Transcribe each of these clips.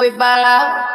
We ball out.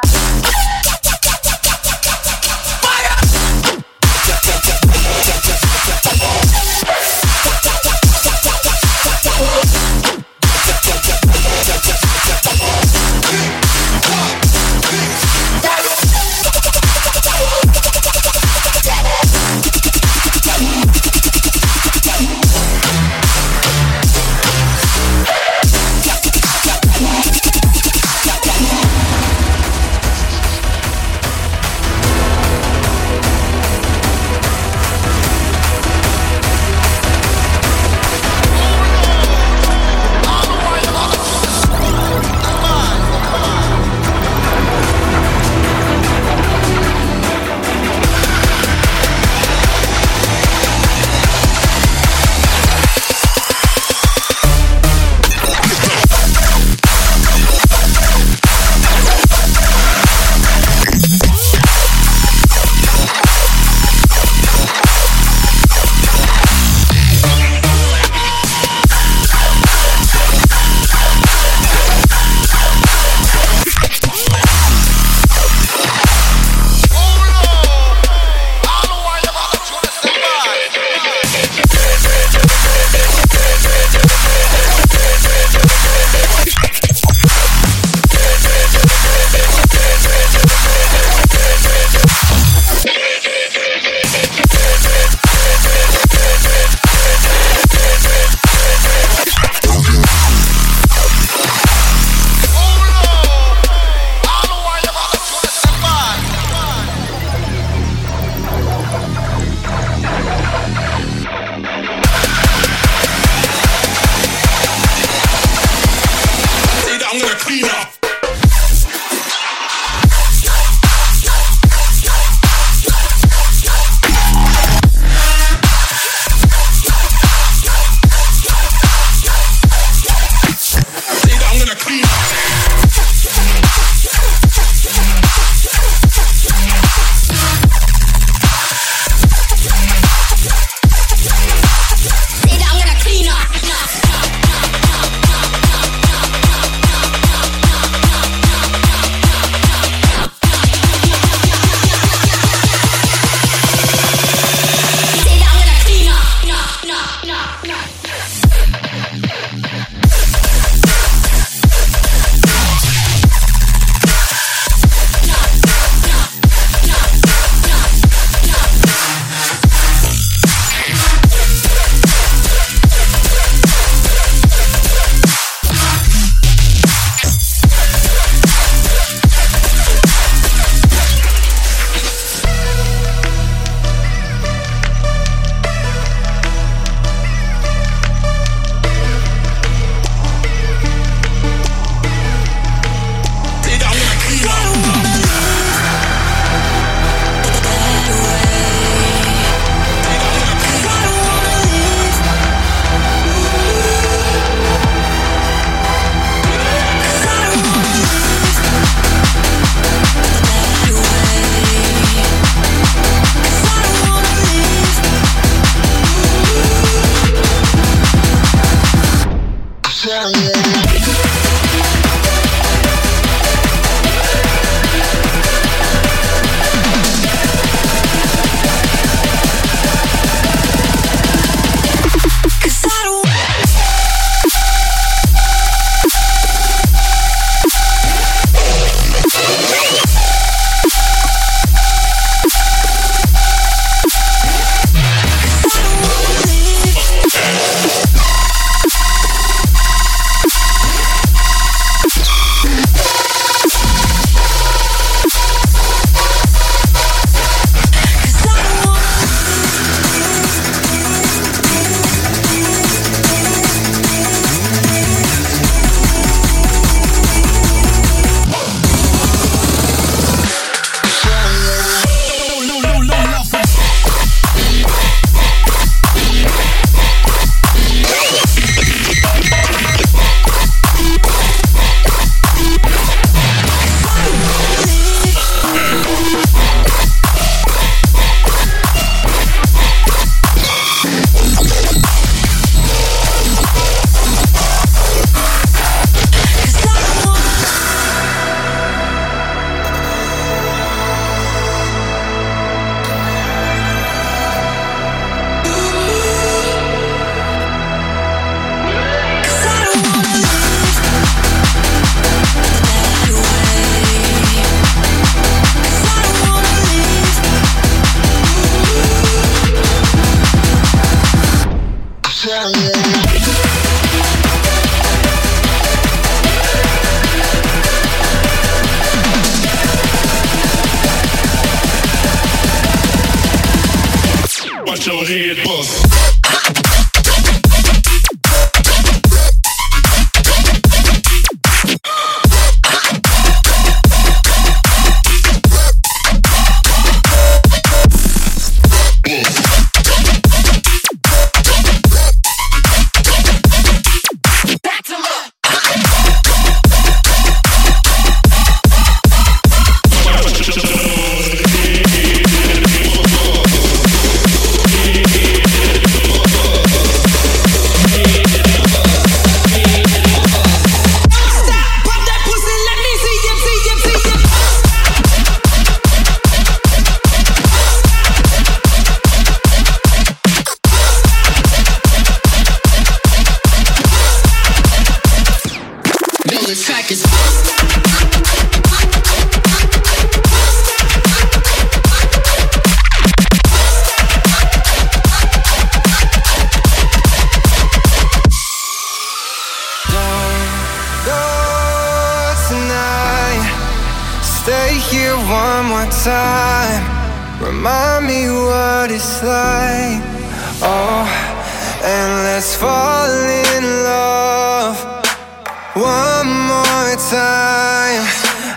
one more time.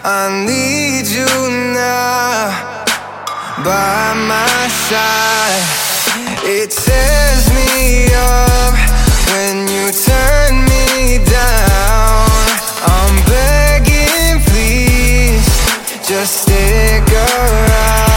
I need you now by my side. It tears me up when you turn me down. I'm begging, please, just stick around.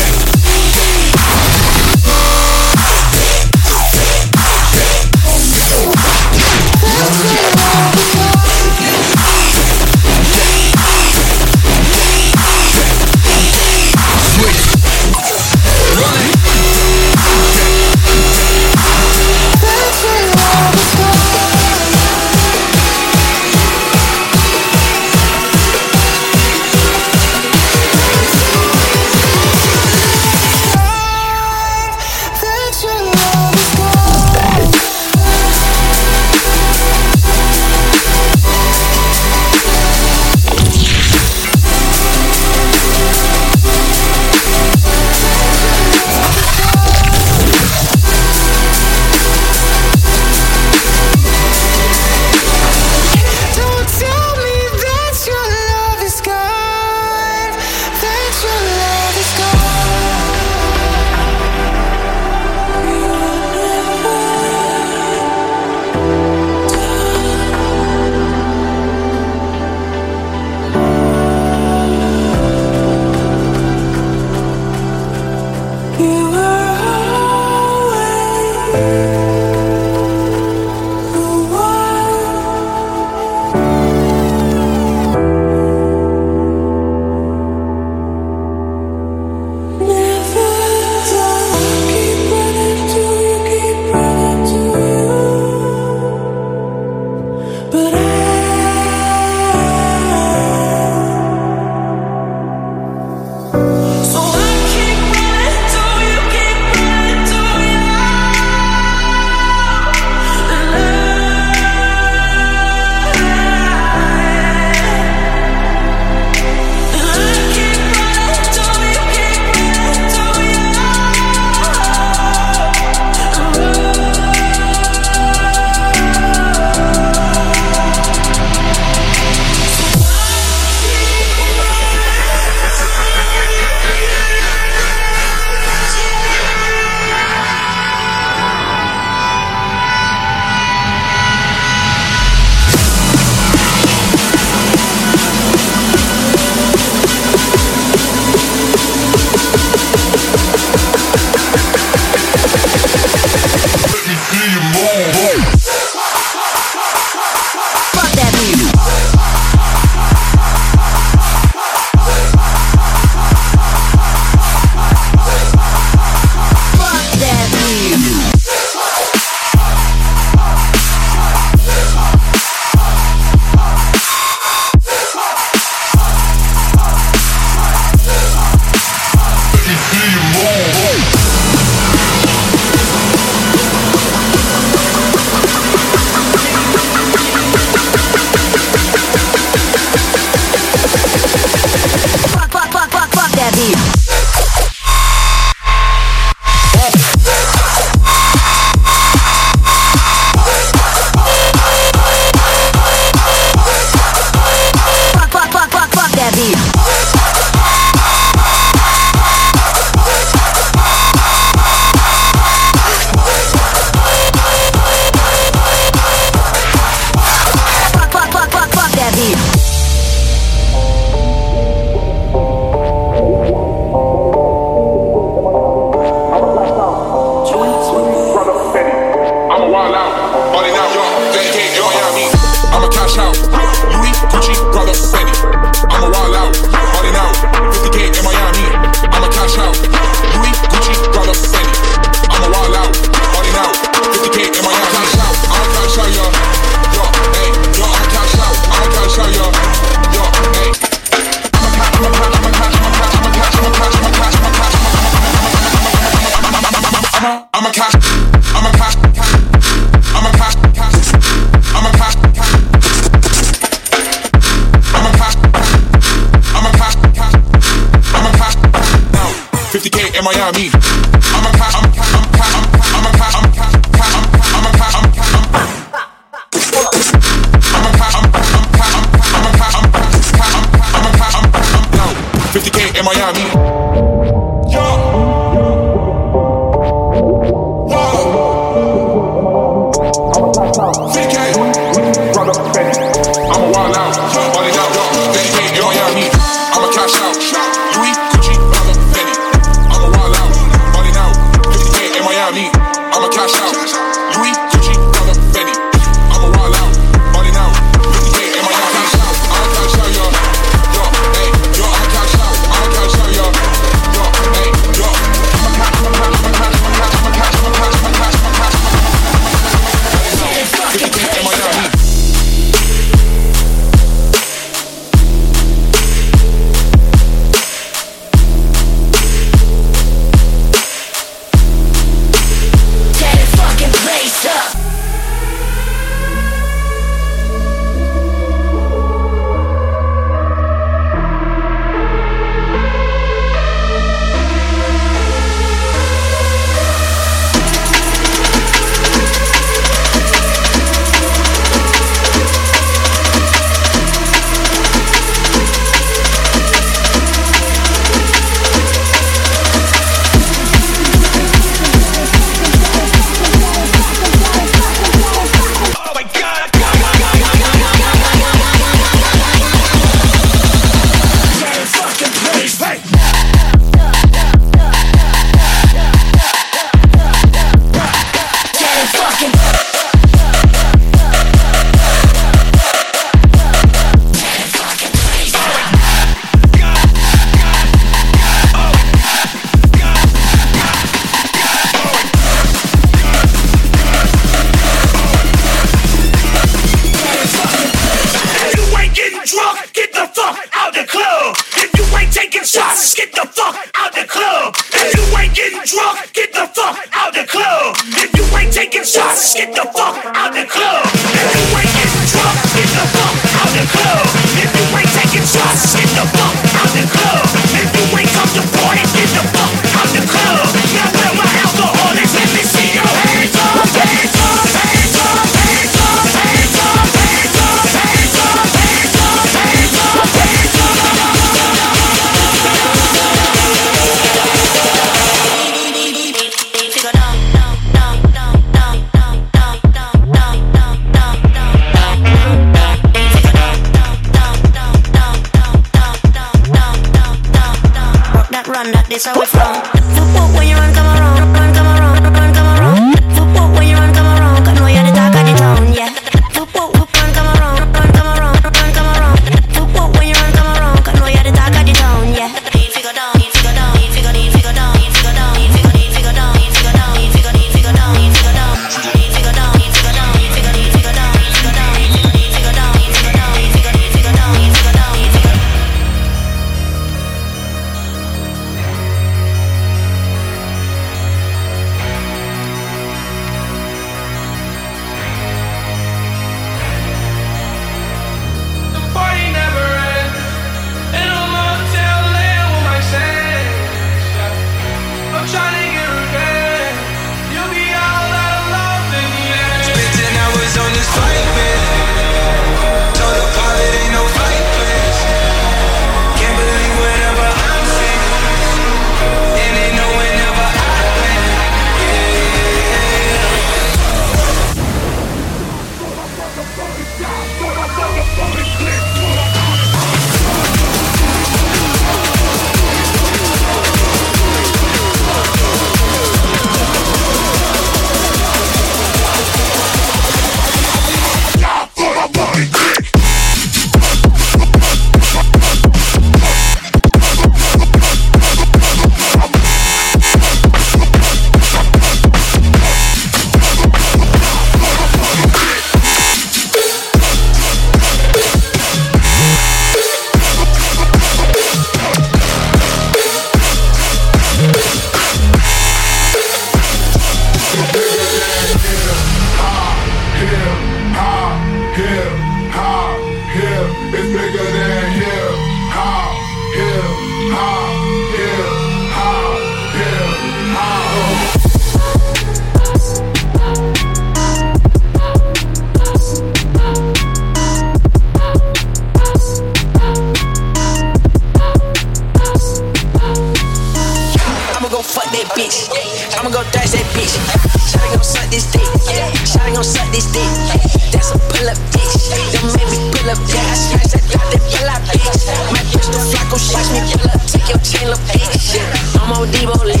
pull up, bitch. Then make me pull up, yeah. I got that pull up, bitch. My bitch, shots me, pull up, take your chain, little bitch. I'm on Devo Lee.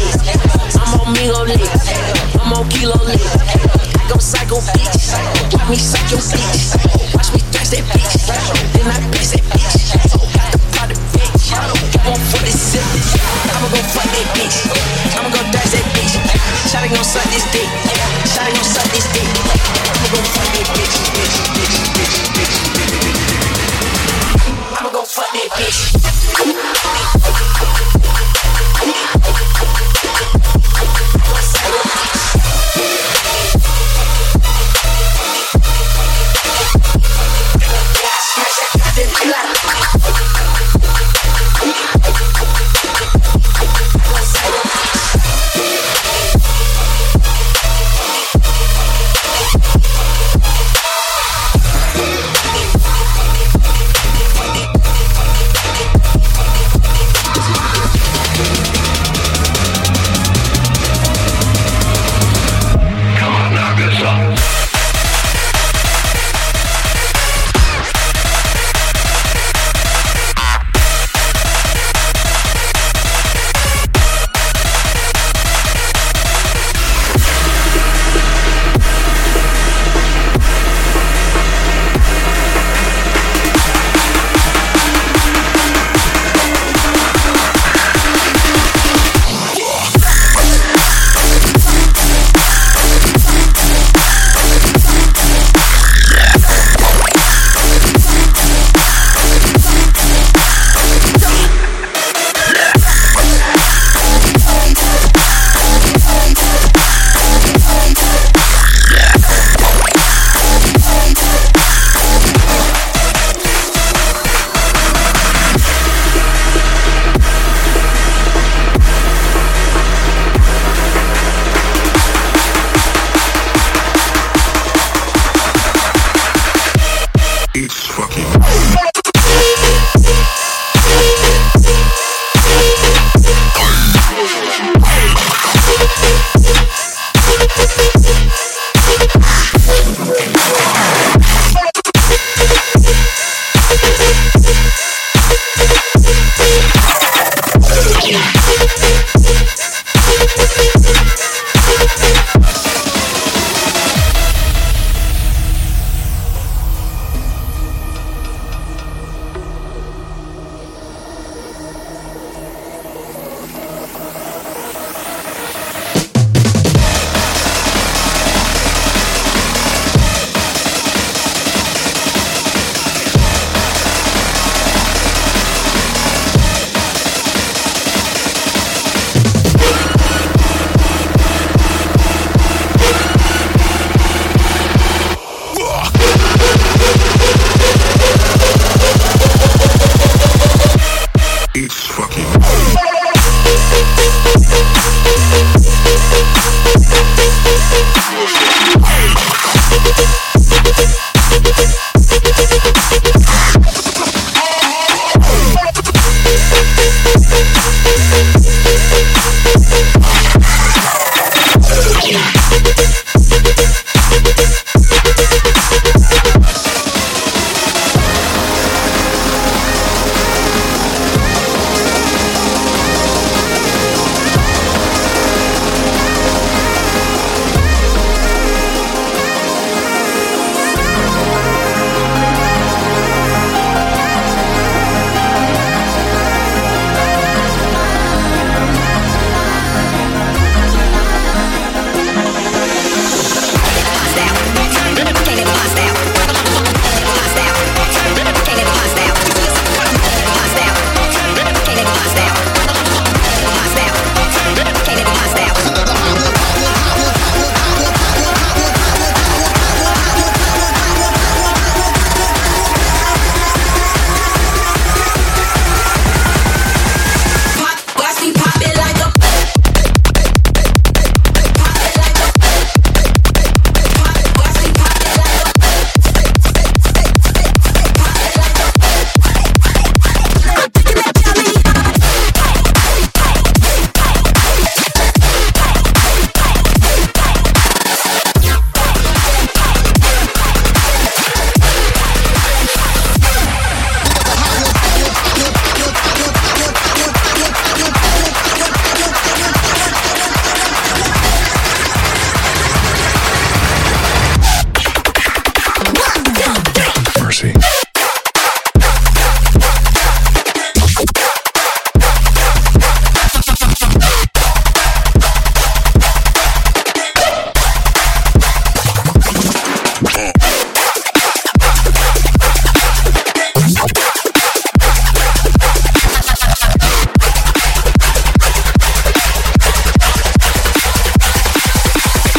I'm on Migo Lee. I'm on Kilo Lee. I go psycho, bitch. Got me psycho, bitch.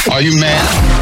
Are you mad?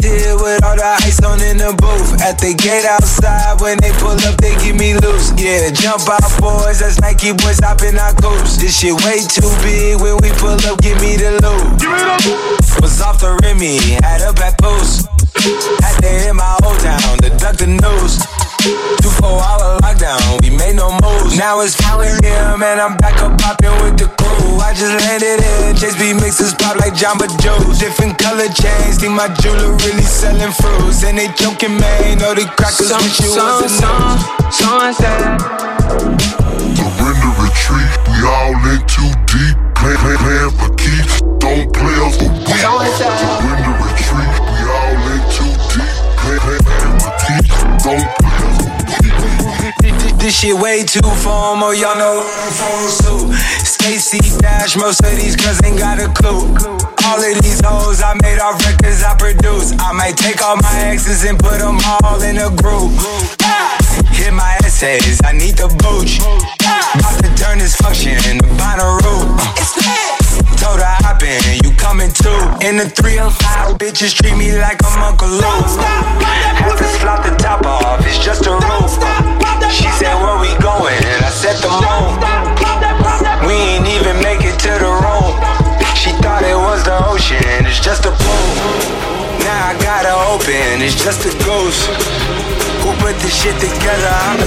This with all the ice on in the booth. At the gate outside, when they pull up, they give me loose. Yeah, jump out, boys. That's Nike boys hopping our coops. This shit way too big. When we pull up, give me the loot. Was off the Remy, had up at Boost. Had to hit my old town to duck the news. Two four hour lockdown, Now it's 4 a.m. and I'm back up popping with the crew. I just landed in, Chase B mixes pop like Jamba Joe's. Different color chains, think my jeweler really selling fruits. And they joking, man, know the crackers Some, wish you some, was a some, sunset. Surrender retreat, we all in too deep. Plan, plan, plan for keeps, don't play us for weak. Surrender retreat, we all in too deep. Plan, plan, plan for keeps, don't play us for weak. This shit way too formal, y'all know I'm from too. Stacy Dash, most of these girls ain't got a clue. All of these hoes I made off records I produce. I might take all my exes and put them all in a group. Ah! Hit my essays, I need the booch. Ah! About to turn this function into Bonnaroo. Told her hop in, you coming too. In the 305, bitches treat me like I'm Uncle Luke. Had to slap the top off, it's just a roof. She said, Where we going? And I said, The moon. We ain't even make it to the room. She thought it was the ocean, it's just a pool. Now I gotta open, it's just a ghost. Who put this shit together? I'm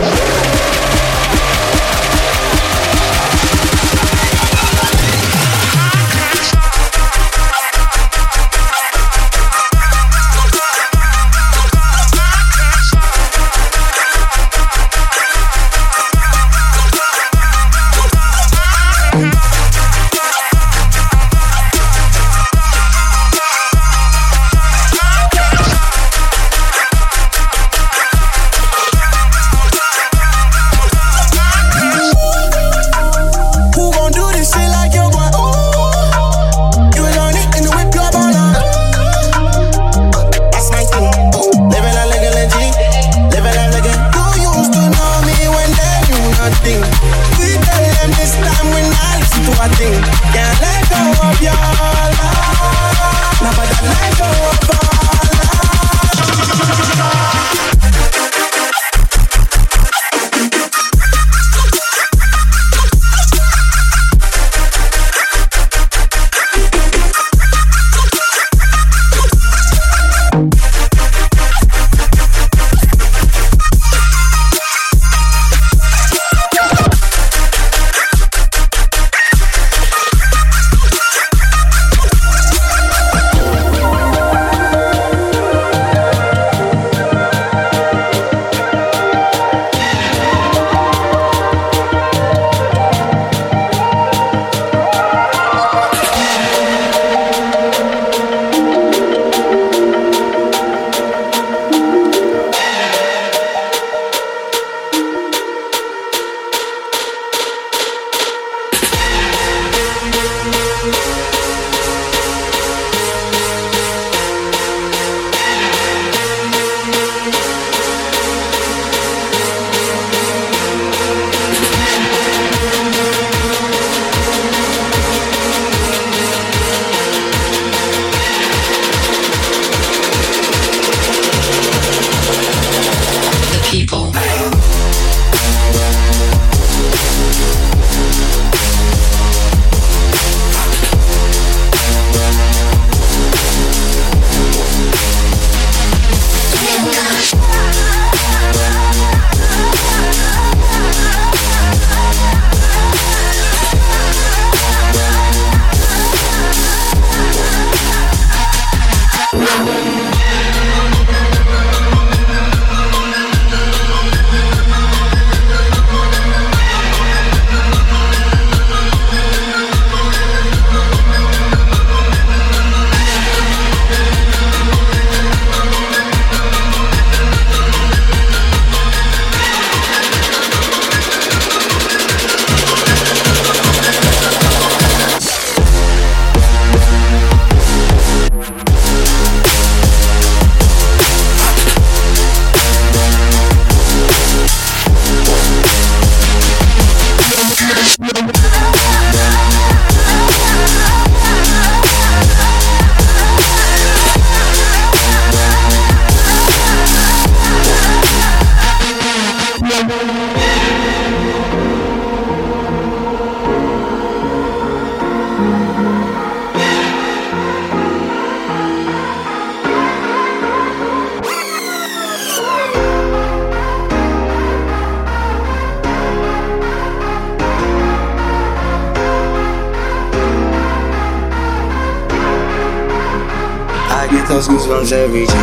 every time.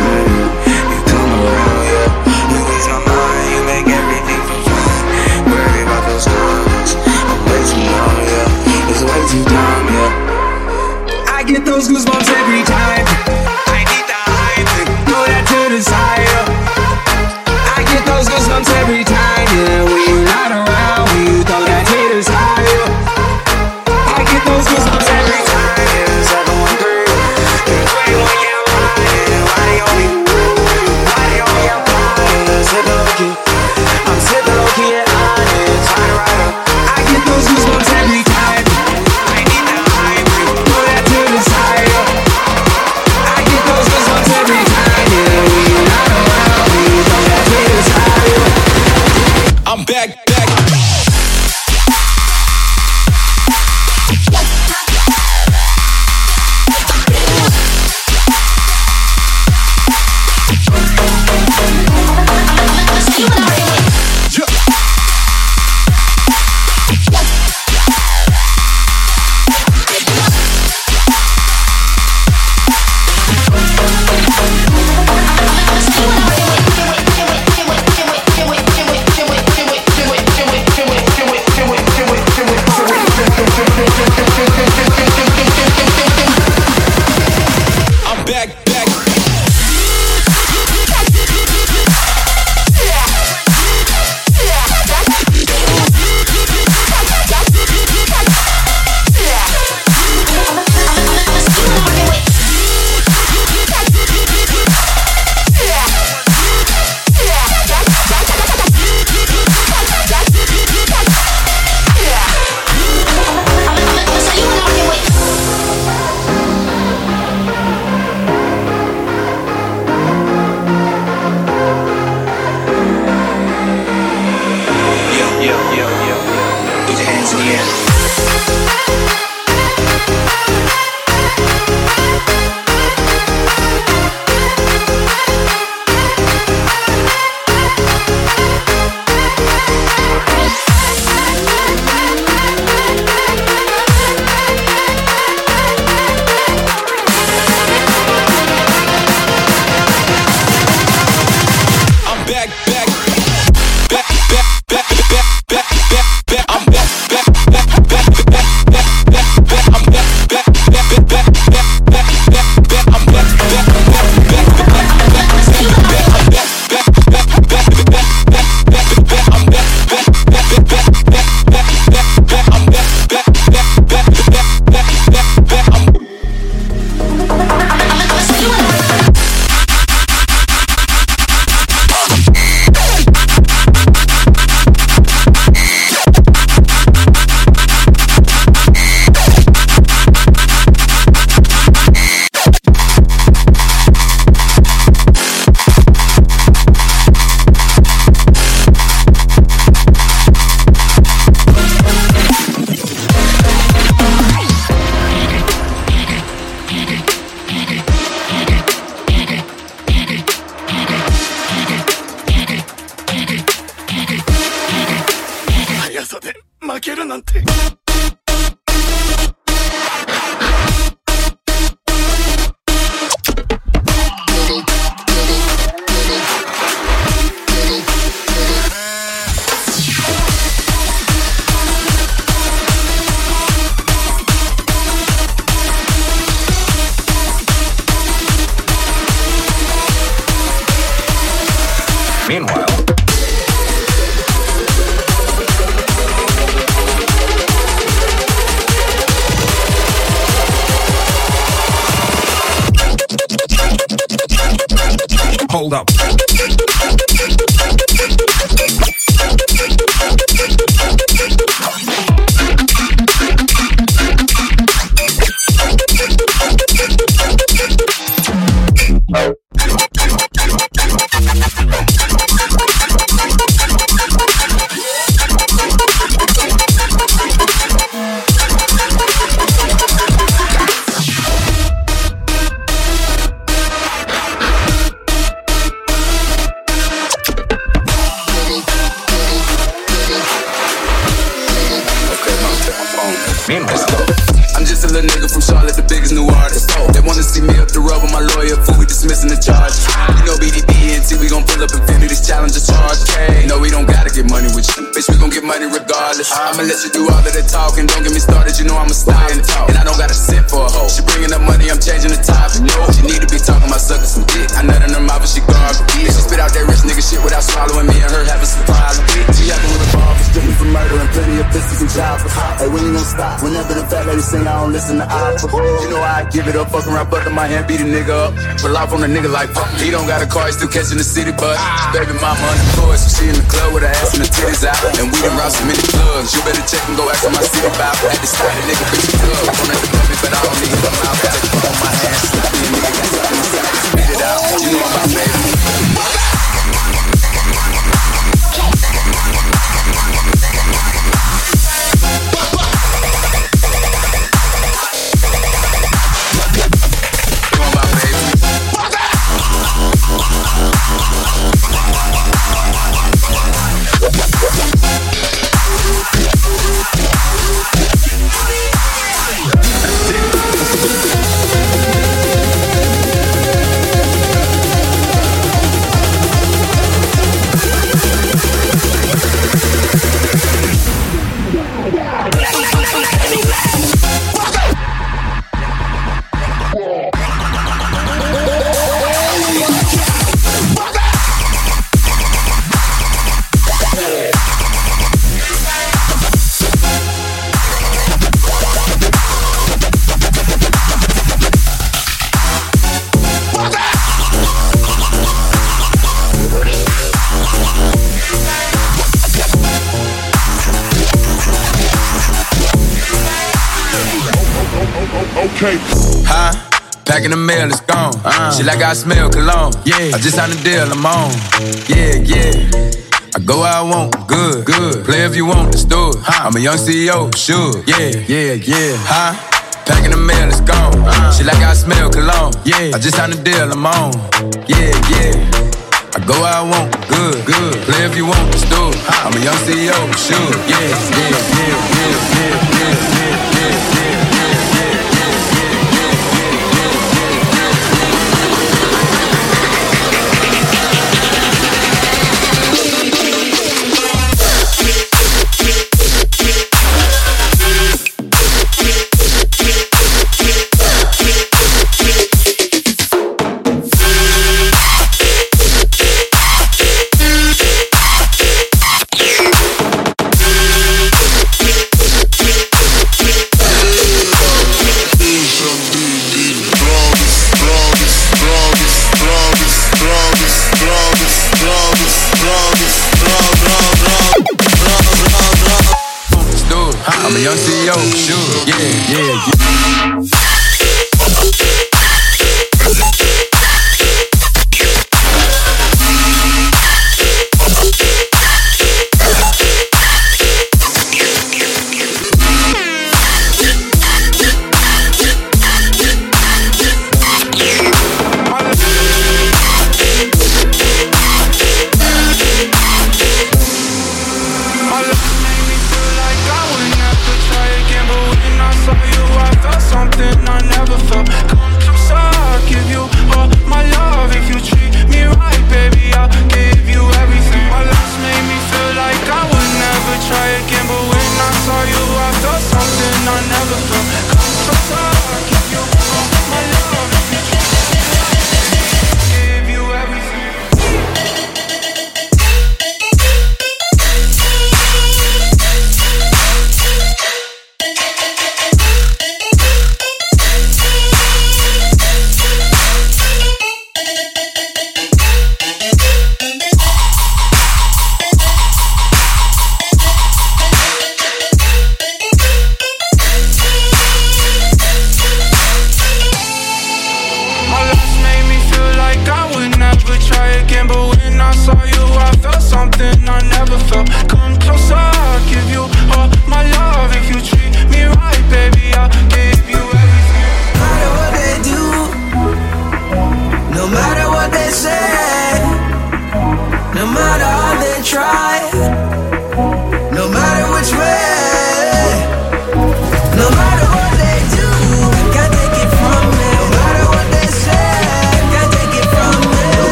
I'm just a little nigga from Charlotte, the biggest new artist. They wanna see me up the road with my lawyer, fool, we dismissing the charge. You know BDB and we gon' pull up Infinity's challenge a charge. K. No, we don't gotta get money with you. Bitch, we gon' get money regardless. I'ma let you do all of the talking. Don't get me started, you know I'm a style and talk. And I don't gotta sit for a hoe. She bringing up money, I'm changing the topic. No, she need to be talking about sucking some dick. I nut in her mouth and she garbage. Yeah, she spit out that rich nigga shit without swallowing me and her having some problems. She acting with a ball stripping for murder and plenty of pistols and jobs. Hey, when you gon' stop? Whenever the fat lady sing, I don't listen to opera. You know I give it up, fuck around, butt my hand, beat a nigga up. Pull off on a nigga like fuck. He don't got a car, he still catching the city bus. Baby mama unemployed, so she in the club with her ass and her titties out. And we done robbed so many plugs. You better check and go ask my city about. Had to start a nigga bitch club. On at the me, but I don't need her mouth. A on my hand, slap me a nigga, Huh? Packing the mail, it's gone. Uh. She like I smell cologne. Yeah. I just signed a deal, I'm on. Yeah, yeah. I go where I want, good, good. Play if you want, let's do it. I'm a young CEO, sure. Yeah, yeah, yeah. Huh? Packing the mail, it's gone. Uh. She like I smell cologne. Yeah. I just signed a deal, I'm on. Yeah, yeah. I go where I want, good, good. Play if you want, let's do it. I'm a young CEO, sure. Yeah, yeah, yeah, yeah, yeah, yeah, yeah, yeah,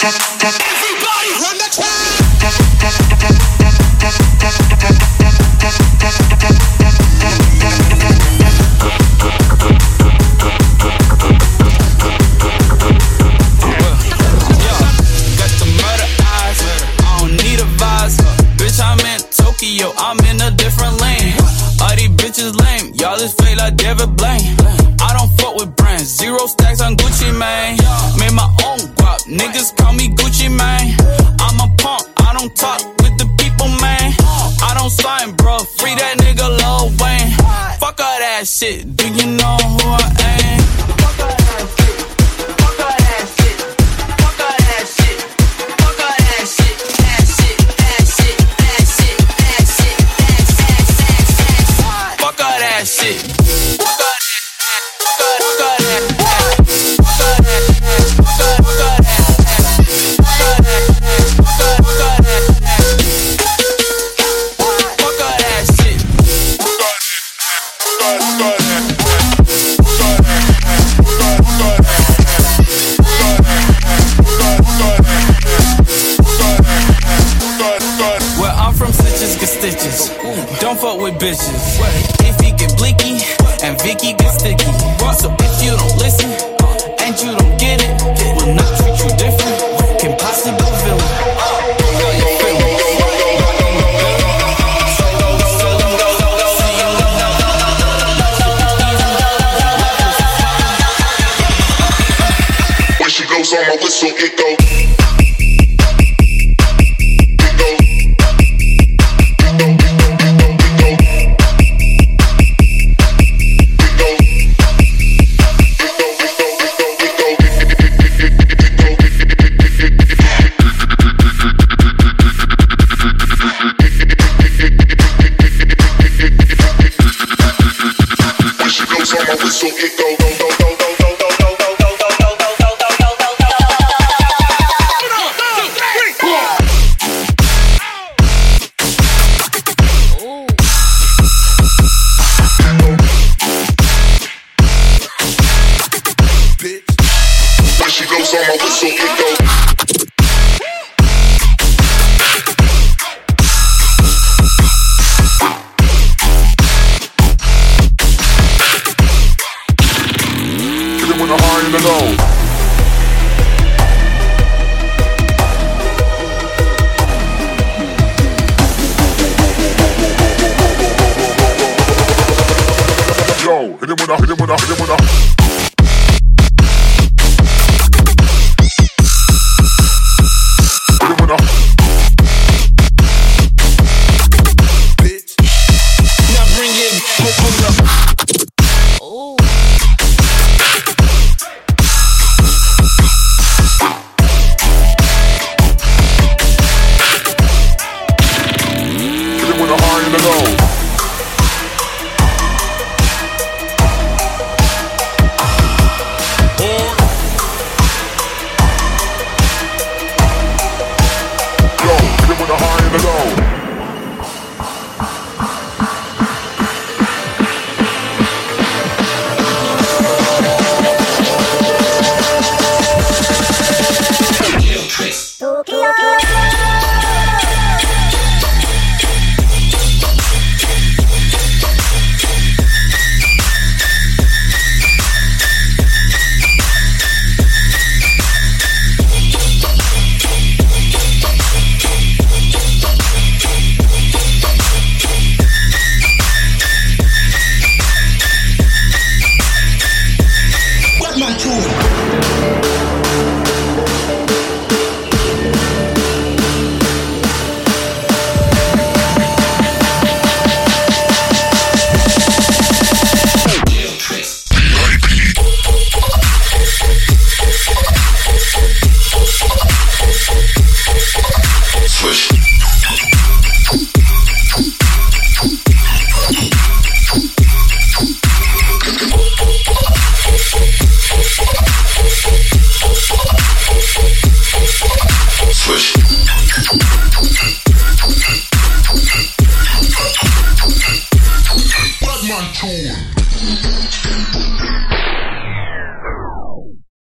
Everybody Don't fuck